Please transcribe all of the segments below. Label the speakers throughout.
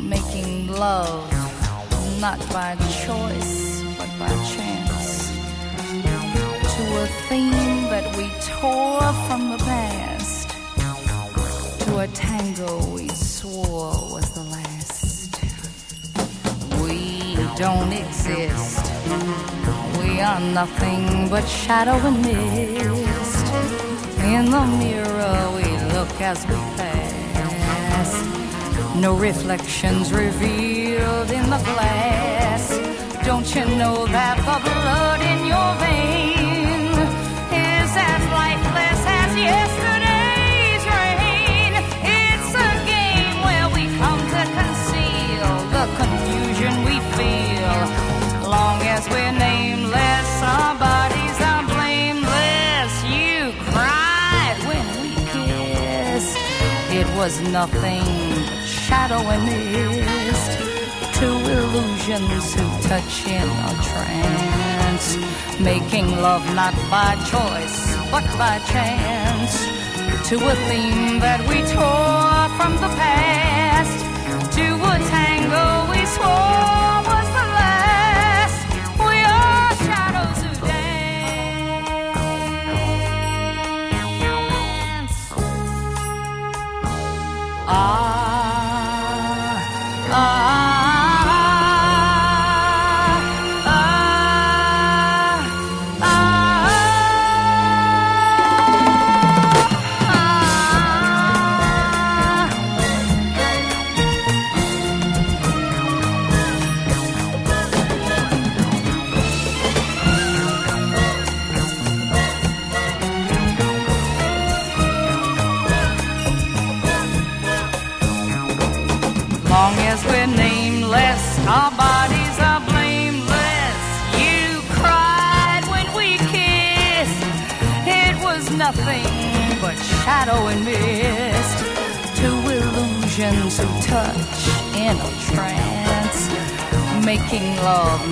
Speaker 1: making love not by choice but by chance to a theme that we tore from the past, to a tango we swore was the last. We don't exist. We are nothing but shadow and mist. In the mirror we look as we pass. No reflections revealed in the glass. Don't you know that the blood in your vein is as lifeless as yesterday's rain? It's a game where we come to conceal the confusion we feel. Long as we're nameless, bodies are blameless. You cried when we kissed. It was nothing shadow and mist. Two illusions who touch in a trance, making love not by choice but by chance. To a theme that we tore from the past, to a tango we swore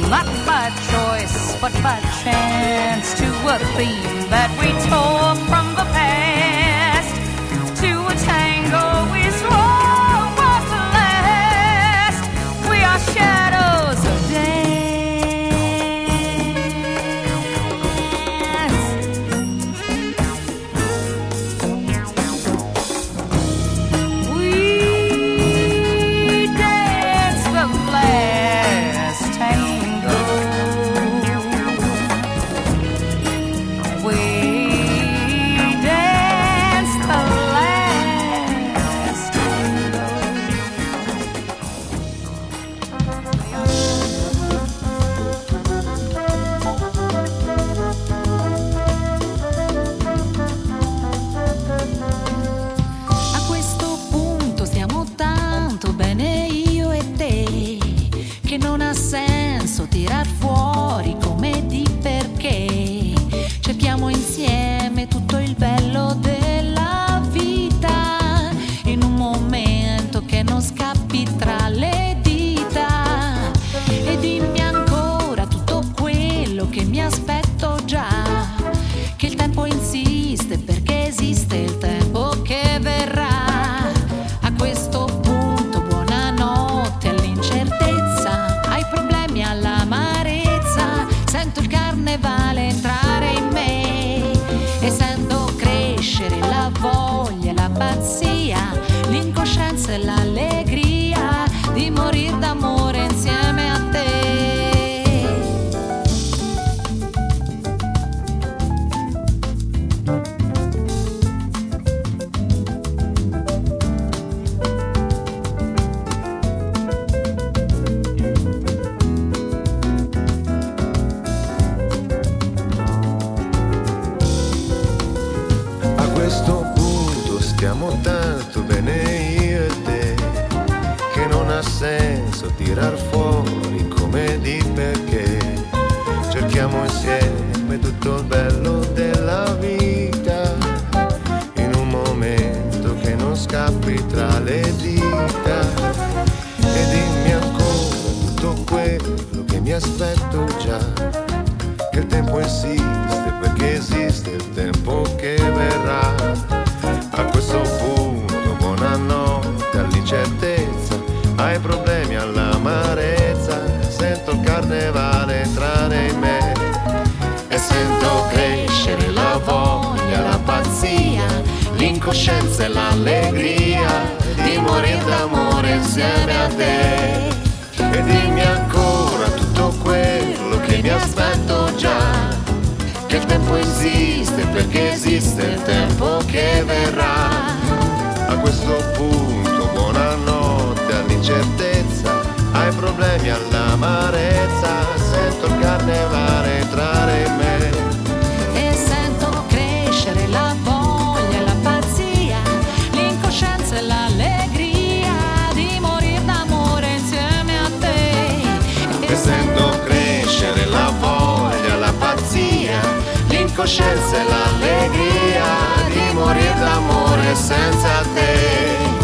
Speaker 1: not by choice but by chance. To a theme
Speaker 2: que me
Speaker 3: problemi all'amarezza, sento il carnevale entrare in me.
Speaker 2: E sento crescere la voglia e la pazzia, l'incoscienza e l'allegria di morire d'amore insieme a te.
Speaker 3: E sento crescere la voglia, la pazzia, l'incoscienza e l'allegria di morire d'amore senza te.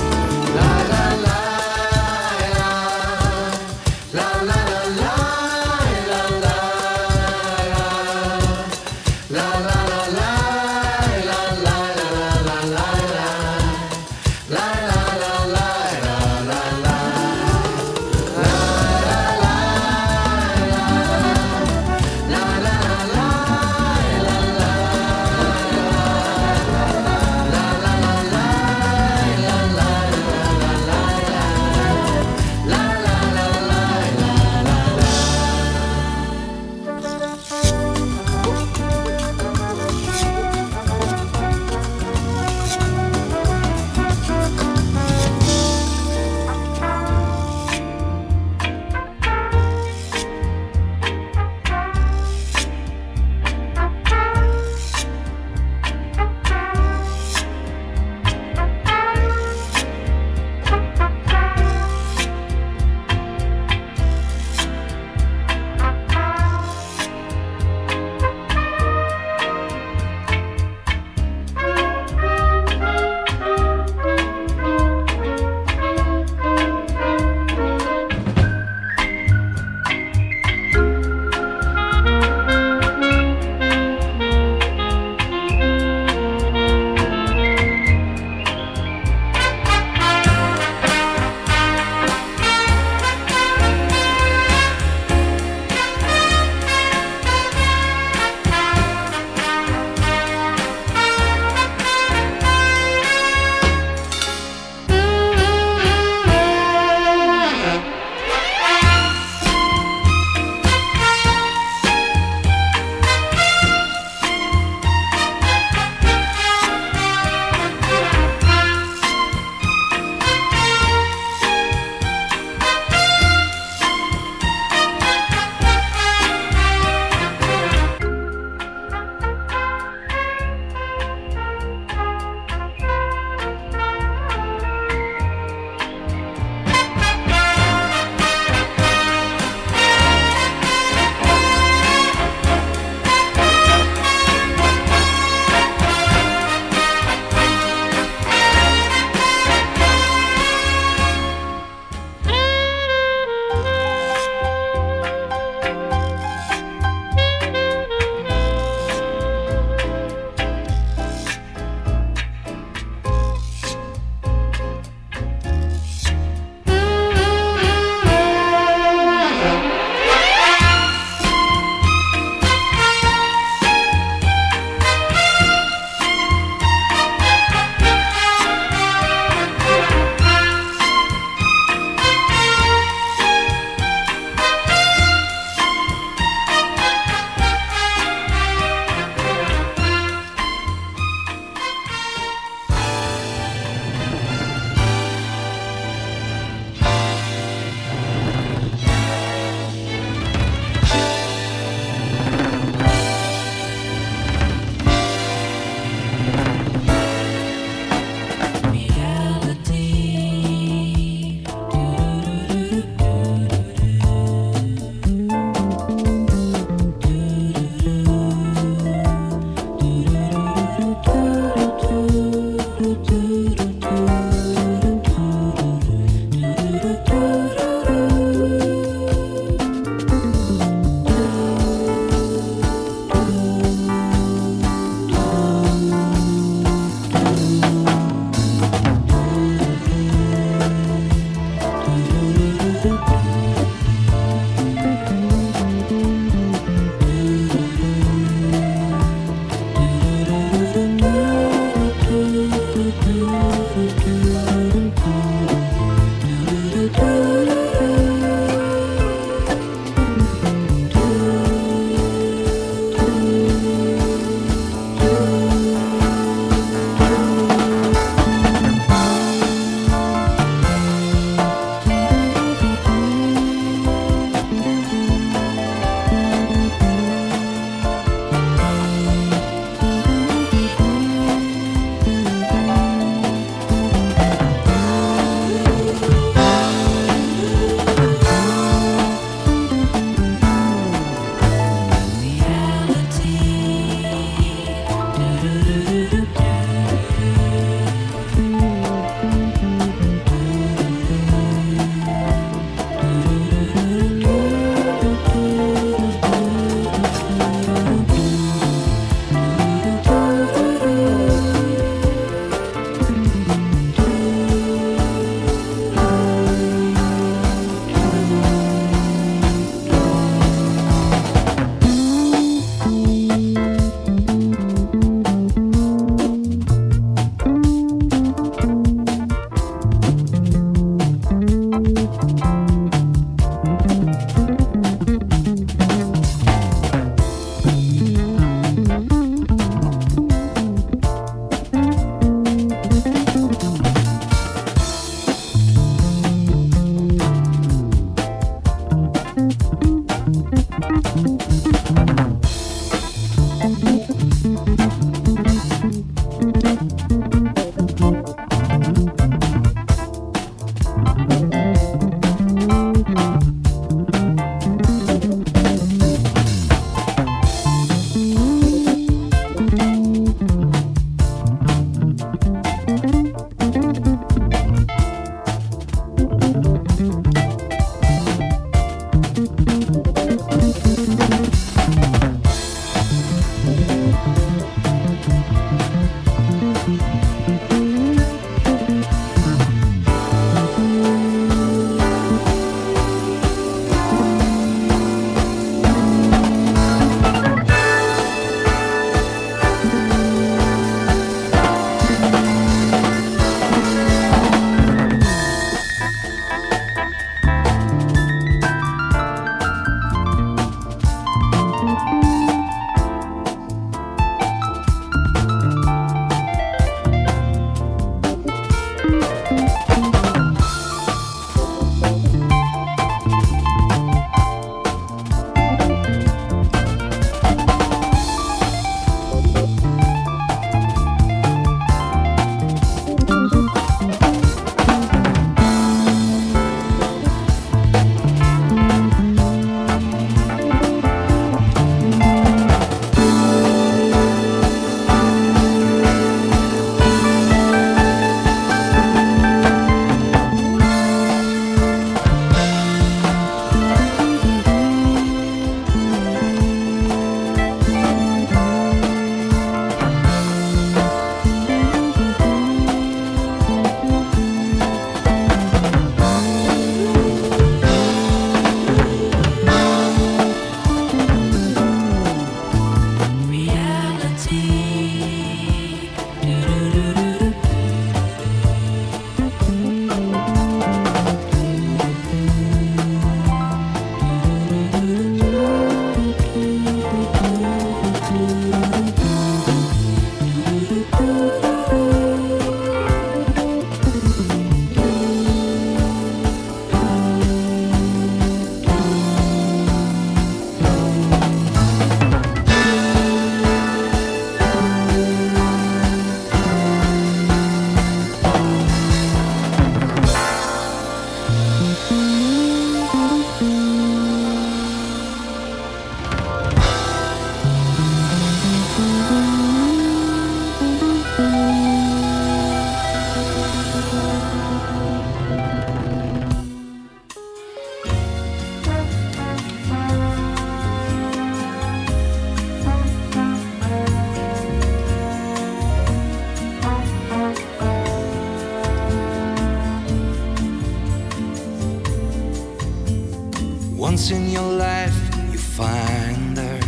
Speaker 4: Once in your life, you find her.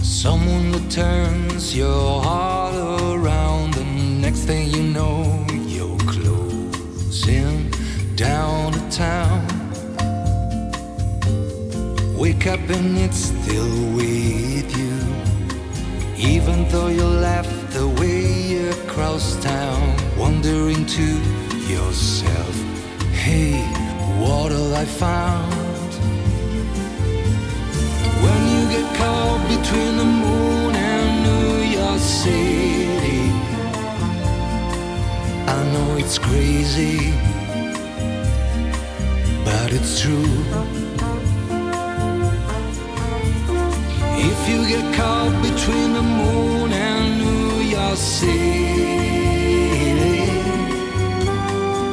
Speaker 4: Someone who turns your heart around. The next thing you know, you're closing down the town. Wake up and it's still with you. Even though you left the way across town, wondering to yourself, hey, what have I found? Get caught between the moon and New York City, I know it's crazy, but it's true. If you get caught between the moon and New York City,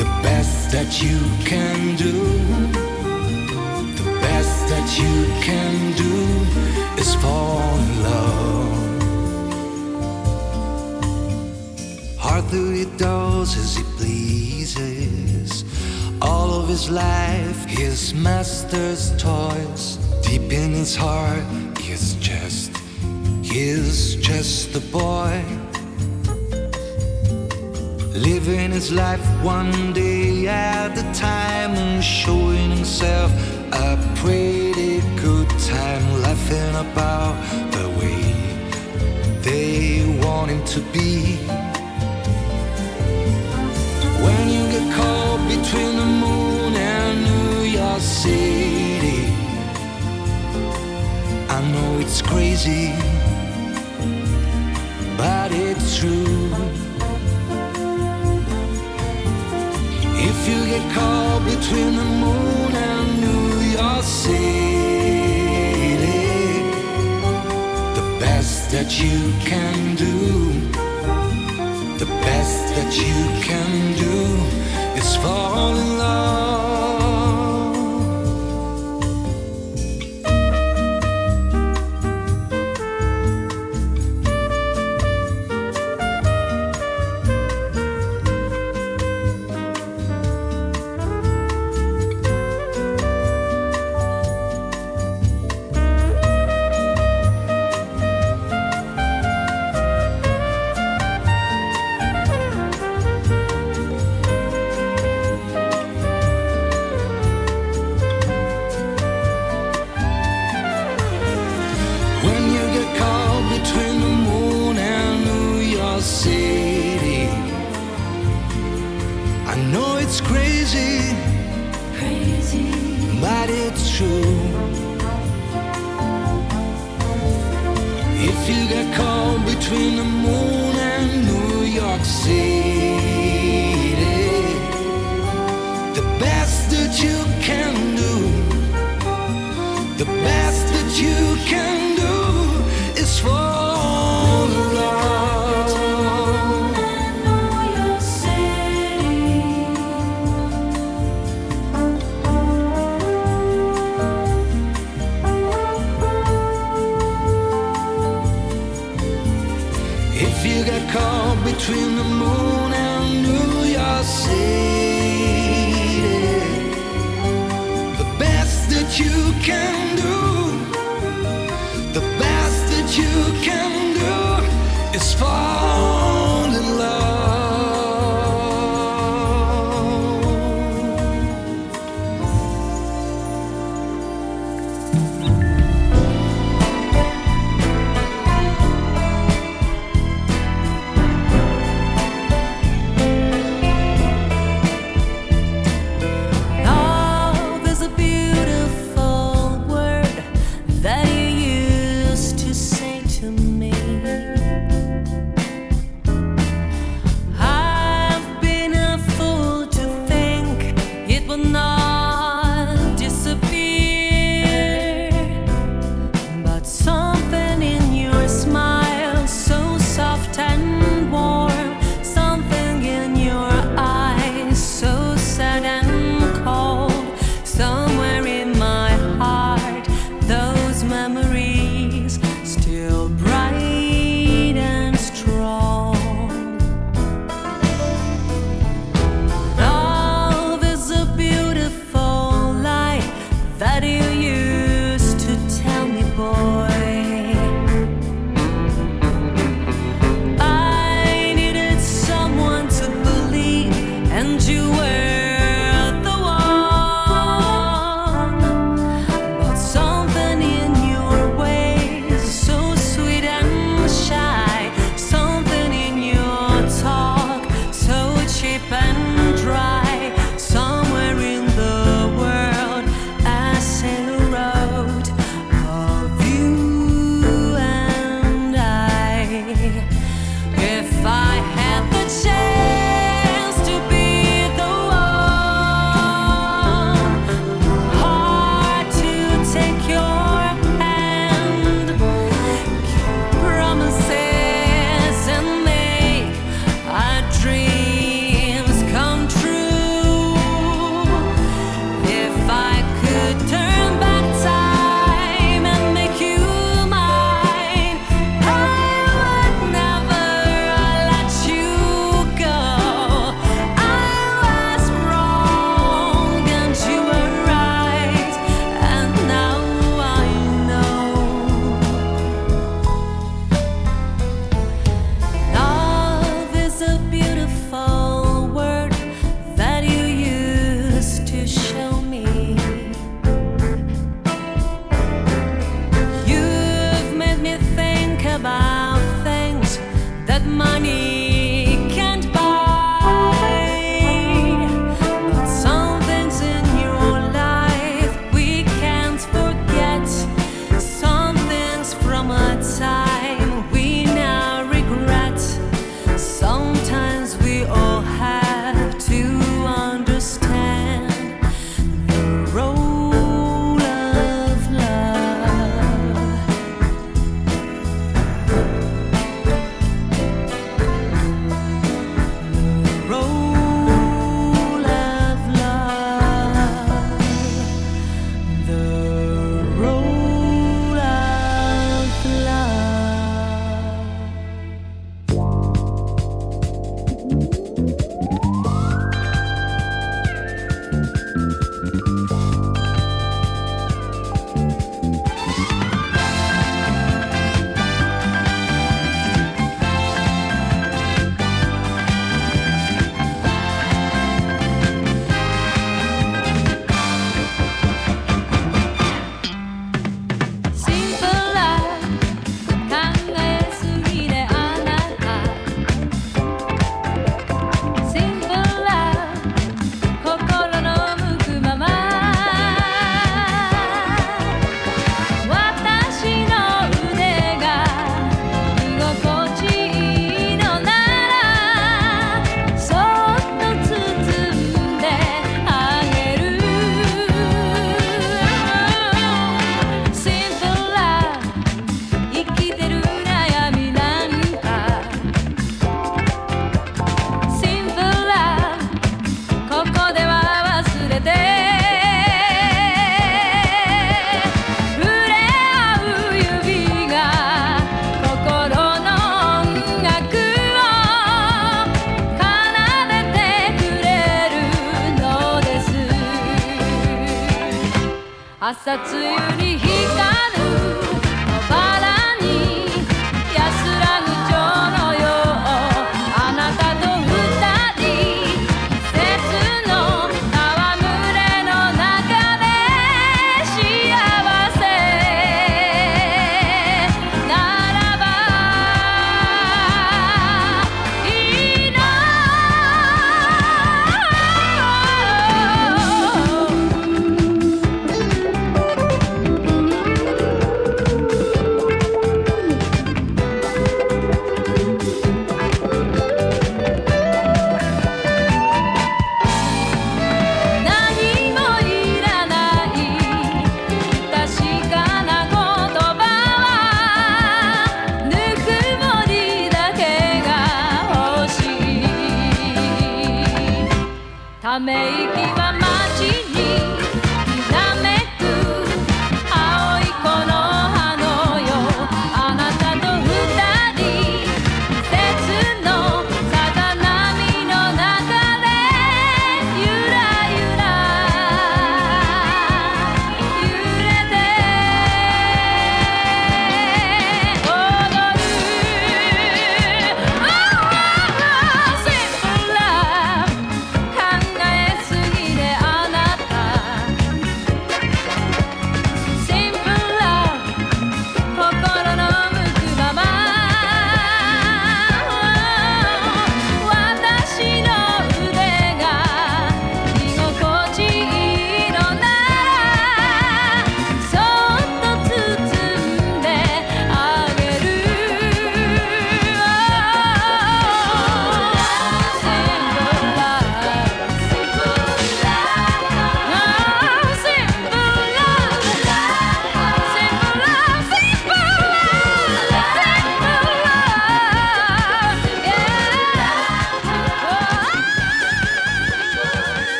Speaker 4: the best that you can do, that you can do is fall in love. Arthur he does as he pleases. All of his life, his master's toys. Deep in his heart, he's just, he's just a boy. Living his life one day at a time and showing himself a pretty good time, laughing about the way they want him to be. When you get caught between the moon and New York City, I know it's crazy, but it's true. If you get caught between the you can do, the best that you can do is fall in love.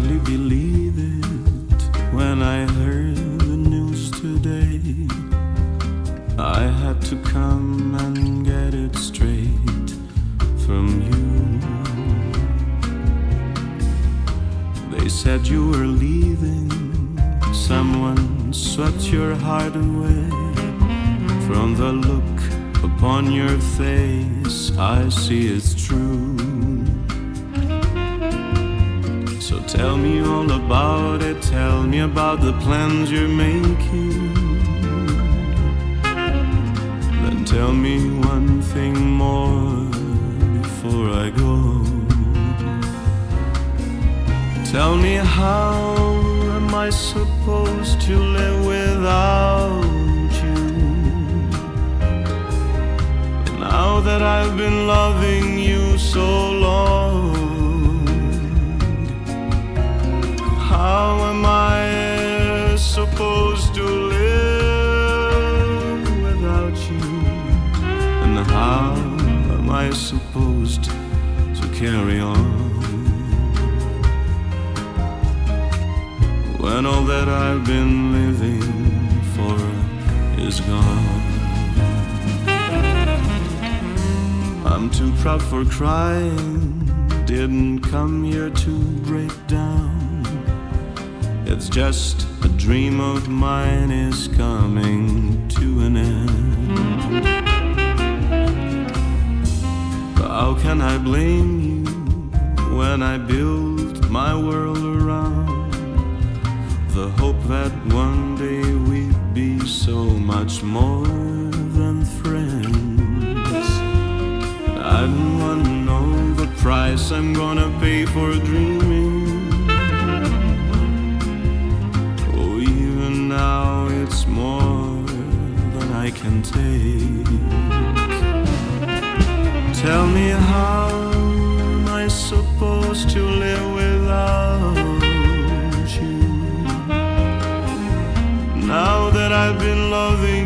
Speaker 5: Could So tell me all about it, tell me about the plans you're making. Then tell me one thing more before I go. Tell me how am I supposed to live without you? Now that I've been loving you so long, how am I supposed to live without you? And how am I supposed to carry on? when all that I've been living for is gone. I'm too proud for crying, didn't come here to break down. It's just a dream of mine is coming to an end. But how can I blame you when I built my world around? the hope that one day we'd be so much more than friends. I don't want to know the price I'm gonna pay for dreaming. Oh, I can take. Tell me how am I supposed to live without you? now that I've been loving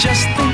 Speaker 5: just think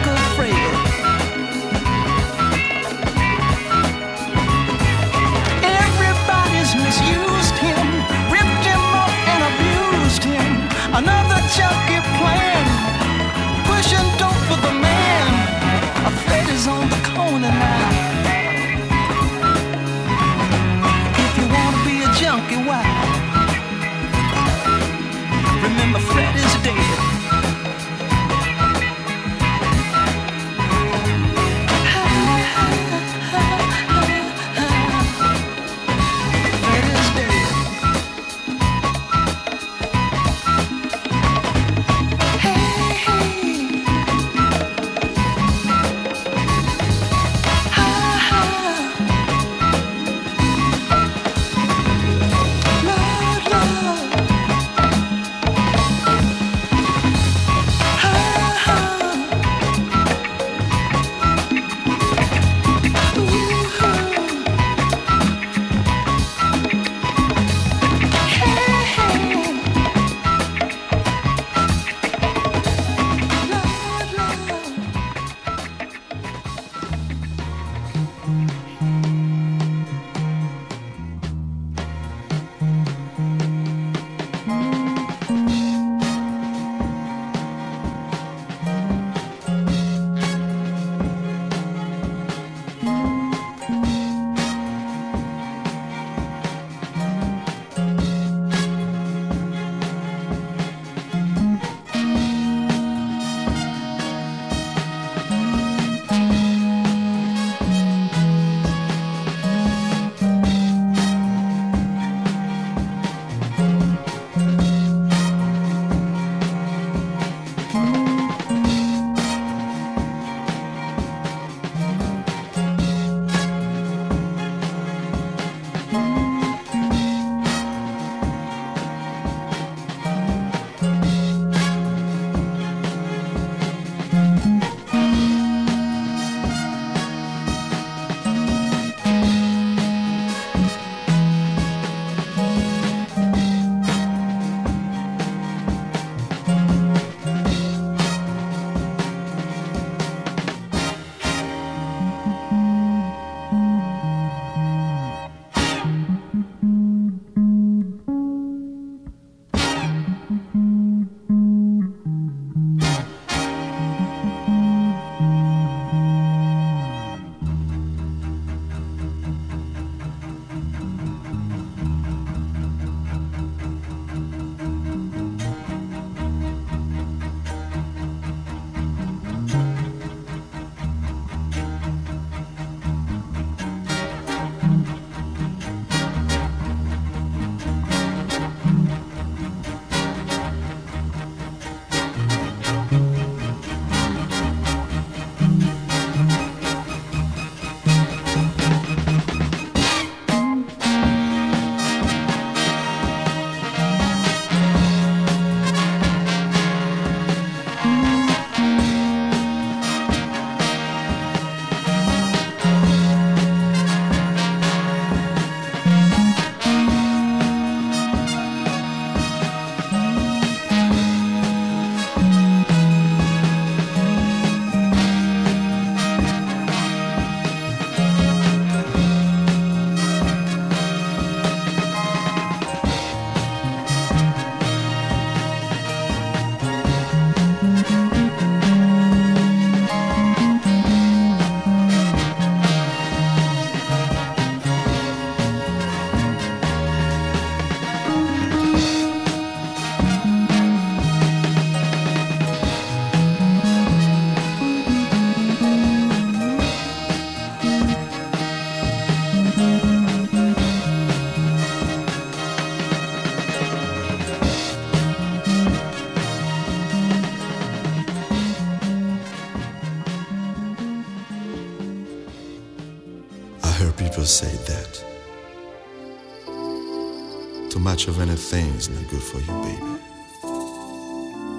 Speaker 5: for you,
Speaker 6: baby.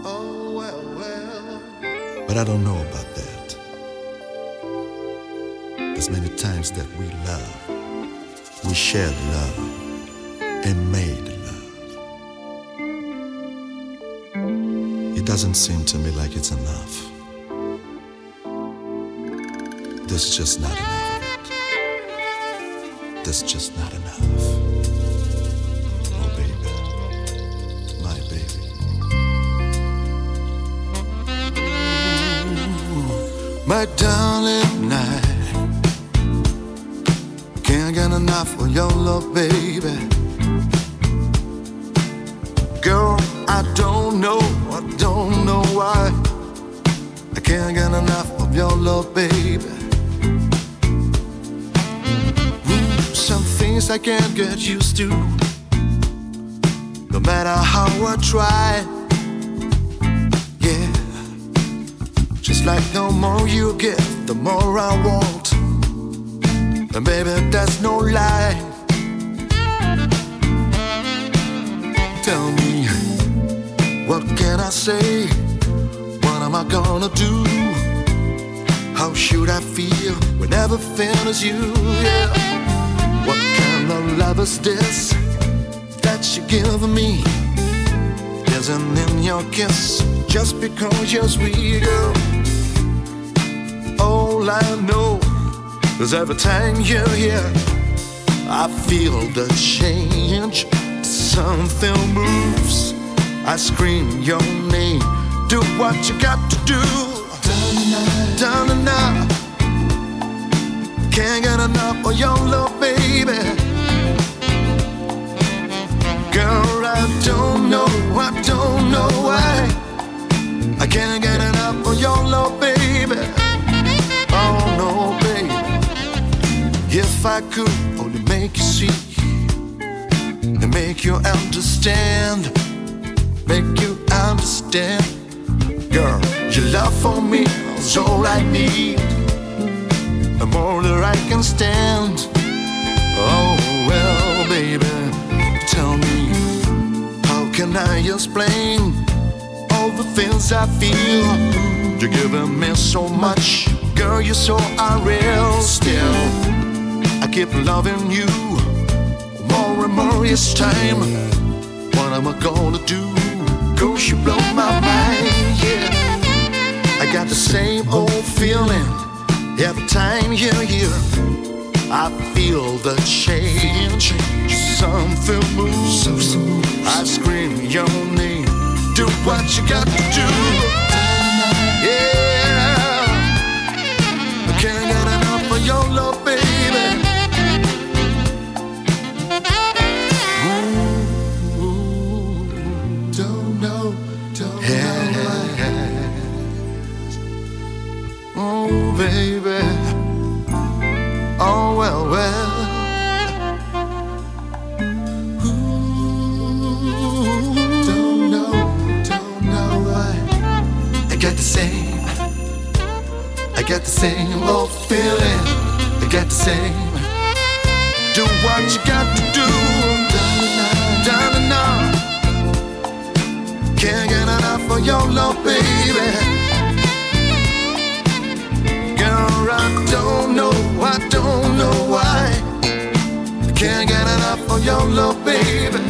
Speaker 3: Oh, well, well.
Speaker 6: But I don't know about that. As many times that we love, we shared love and made love. It doesn't seem to me like it's enough. There's just not enough of it. There's just not enough. My
Speaker 3: darling, I can't get enough of your love, baby. Girl, I don't know, I don't know why. I can't get enough of your love, baby. Ooh, some things I can't get used to. No matter how I try. Just like the more you give, the more I want. And baby, that's no lie. Tell me, what can I say? What am I gonna do? How should I feel when everything is you? Yeah. What kind of love is this that you give me? Isn't in your kiss just because you're sweet, girl. All I know is every time you're here, I feel the change. Something moves. I scream your name. Do what you got to do. Down and out. Can't get enough of your love, baby. Girl, I don't know, I don't know why. I can't get enough of your love, baby. If I could only make you see and make you understand, make you understand. Girl, your love for me is all I need, and more than I can stand. Oh well, baby, tell me, how can I explain all the things I feel? You're giving me so much, girl, you're so unreal. Still, keep loving you more and more each time. What am I gonna do? Cause you blow my mind, yeah. I got the same old feeling every time you're here. I feel the change. Something moves. I scream your name. Do what you got to do. Girl, I don't know, I get the same. I get the same in your love feeling. I get the same. Don't I can't get enough of your love, baby.